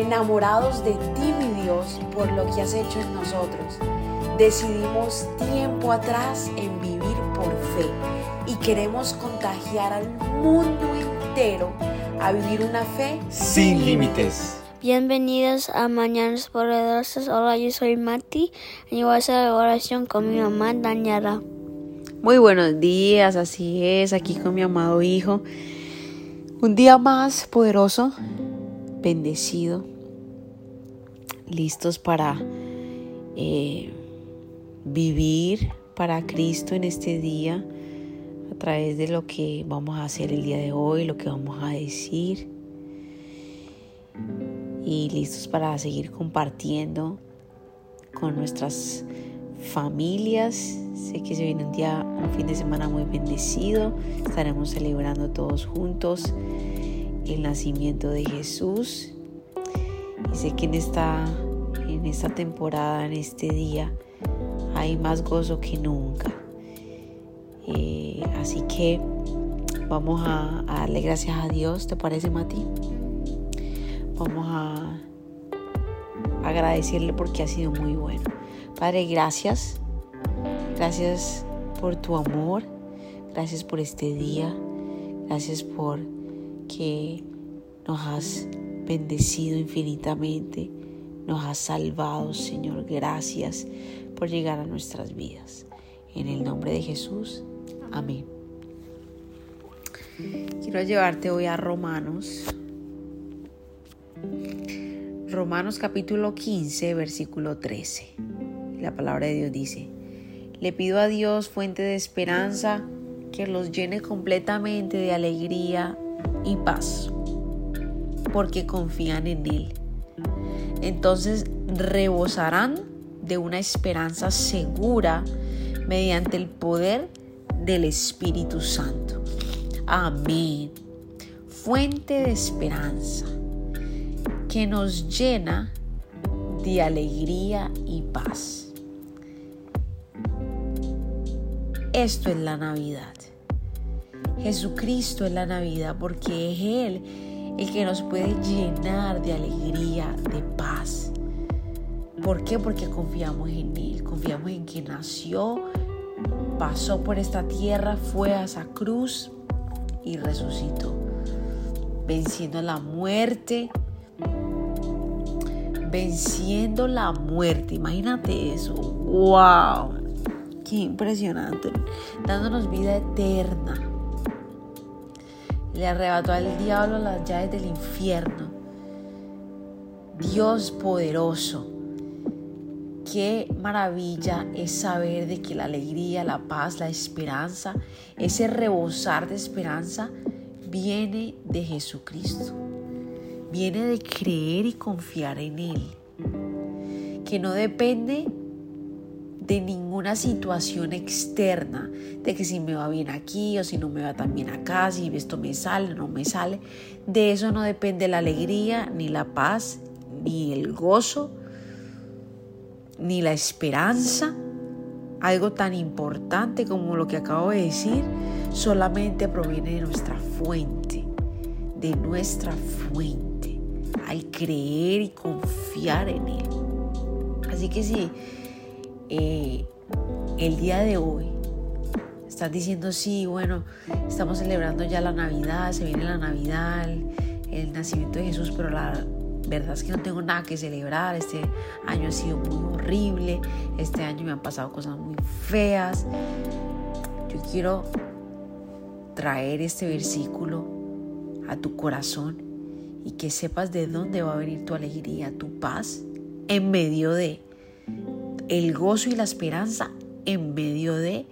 enamorados de ti, mi Dios, por lo que has hecho en nosotros. Decidimos tiempo atrás en vivir por fe y queremos contagiar al mundo entero a vivir una fe sin límites. Bienvenidos a Mañanas Poderosas. Hola, yo soy Mati y voy a hacer oración con mi mamá Daniela. Muy buenos días, así es, aquí con mi amado hijo. Un día más poderoso, bendecido, listos para eh, vivir para Cristo en este día a través de lo que vamos a hacer el día de hoy, lo que vamos a decir y listos para seguir compartiendo con nuestras familias. Sé que se viene un día, un fin de semana muy bendecido. Estaremos celebrando todos juntos el nacimiento de Jesús. Y sé que en esta, en esta temporada, en este día, hay más gozo que nunca. Eh, así que vamos a, darle gracias a Dios, ¿te parece Mati? Vamos a agradecerle porque ha sido muy bueno. Padre, gracias. Gracias por tu amor. Gracias por este día. Gracias por que nos has bendecido infinitamente. Nos has salvado, Señor. Gracias por llegar a nuestras vidas. En el nombre de Jesús. Amén. Quiero llevarte hoy a Romanos. Romanos capítulo 15, versículo 13. La palabra de Dios dice, le pido a Dios, fuente de esperanza, que los llene completamente de alegría y paz, porque confían en Él. Entonces rebosarán de una esperanza segura mediante el poder del Espíritu Santo. Amén. Fuente de esperanza que nos llena de alegría y paz. Esto es la Navidad. Jesucristo es la Navidad porque es Él el que nos puede llenar de alegría, de paz. ¿Por qué? Porque confiamos en Él, confiamos en que nació, pasó por esta tierra, fue a esa cruz y resucitó, venciendo la muerte, venciendo la muerte. Imagínate eso, wow, qué impresionante, dándonos vida eterna. Le arrebató al diablo las llaves del infierno. Dios poderoso Qué maravilla es saber de que la alegría, la paz, la esperanza, ese rebosar de esperanza viene de Jesucristo. Viene de creer y confiar en Él. Que no depende de ninguna situación externa, de que si me va bien aquí o si no me va tan bien acá, si esto me sale o no me sale. De eso no depende la alegría, ni la paz, ni el gozo, ni la esperanza, algo tan importante como lo que acabo de decir, solamente proviene de nuestra fuente, de nuestra fuente, al creer y confiar en Él. Así que si eh, el día de hoy estás diciendo, sí, bueno, estamos celebrando ya la Navidad, se viene la Navidad, el nacimiento de Jesús, pero la verdad es que no tengo nada que celebrar. Este año ha sido muy horrible. Este año me han pasado cosas muy feas. Yo quiero traer este versículo a tu corazón y que sepas de dónde va a venir tu alegría, tu paz en medio de el gozo y la esperanza en medio de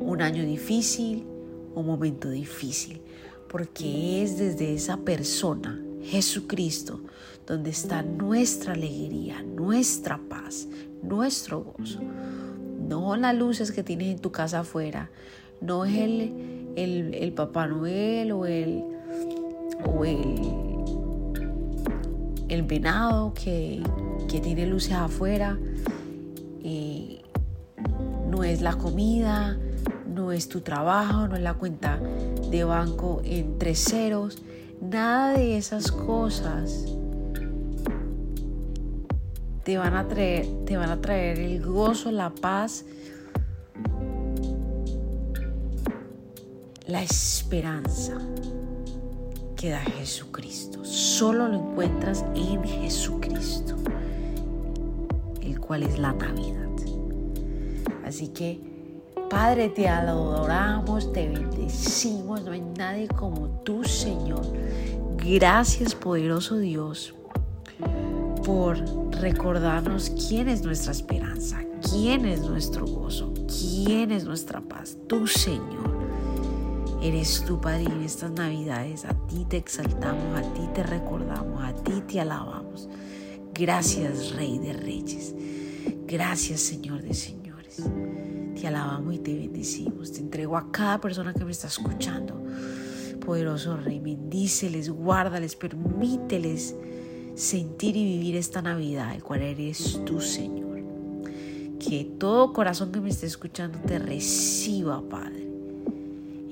un año difícil, un momento difícil, porque es desde esa persona Jesucristo, donde está nuestra alegría, nuestra paz, nuestro gozo. No las luces que tienes en tu casa afuera, no es el, el, Papá Noel o el, o el, el venado que, tiene luces afuera, no es la comida, no es tu trabajo, no es la cuenta de banco en tres ceros Nada de esas cosas te van a traer, te van a traer el gozo, la paz, la esperanza que da Jesucristo. Solo lo encuentras en Jesucristo, el cual es la Navidad. Así que, Padre, te adoramos, te bendecimos, no hay nadie como tú, Señor. Gracias, poderoso Dios, por recordarnos quién es nuestra esperanza, quién es nuestro gozo, quién es nuestra paz, tú, Señor. Eres tu Padre en estas Navidades. A ti te exaltamos, a ti te recordamos, a ti te alabamos. Gracias, Rey de Reyes. Gracias, Señor de Señores. Te alabamos y te bendecimos. Te entrego a cada persona que me está escuchando. Poderoso Rey, bendíceles, guárdales, permíteles sentir y vivir esta Navidad, el cual eres tú, Señor. Que todo corazón que me esté escuchando te reciba, Padre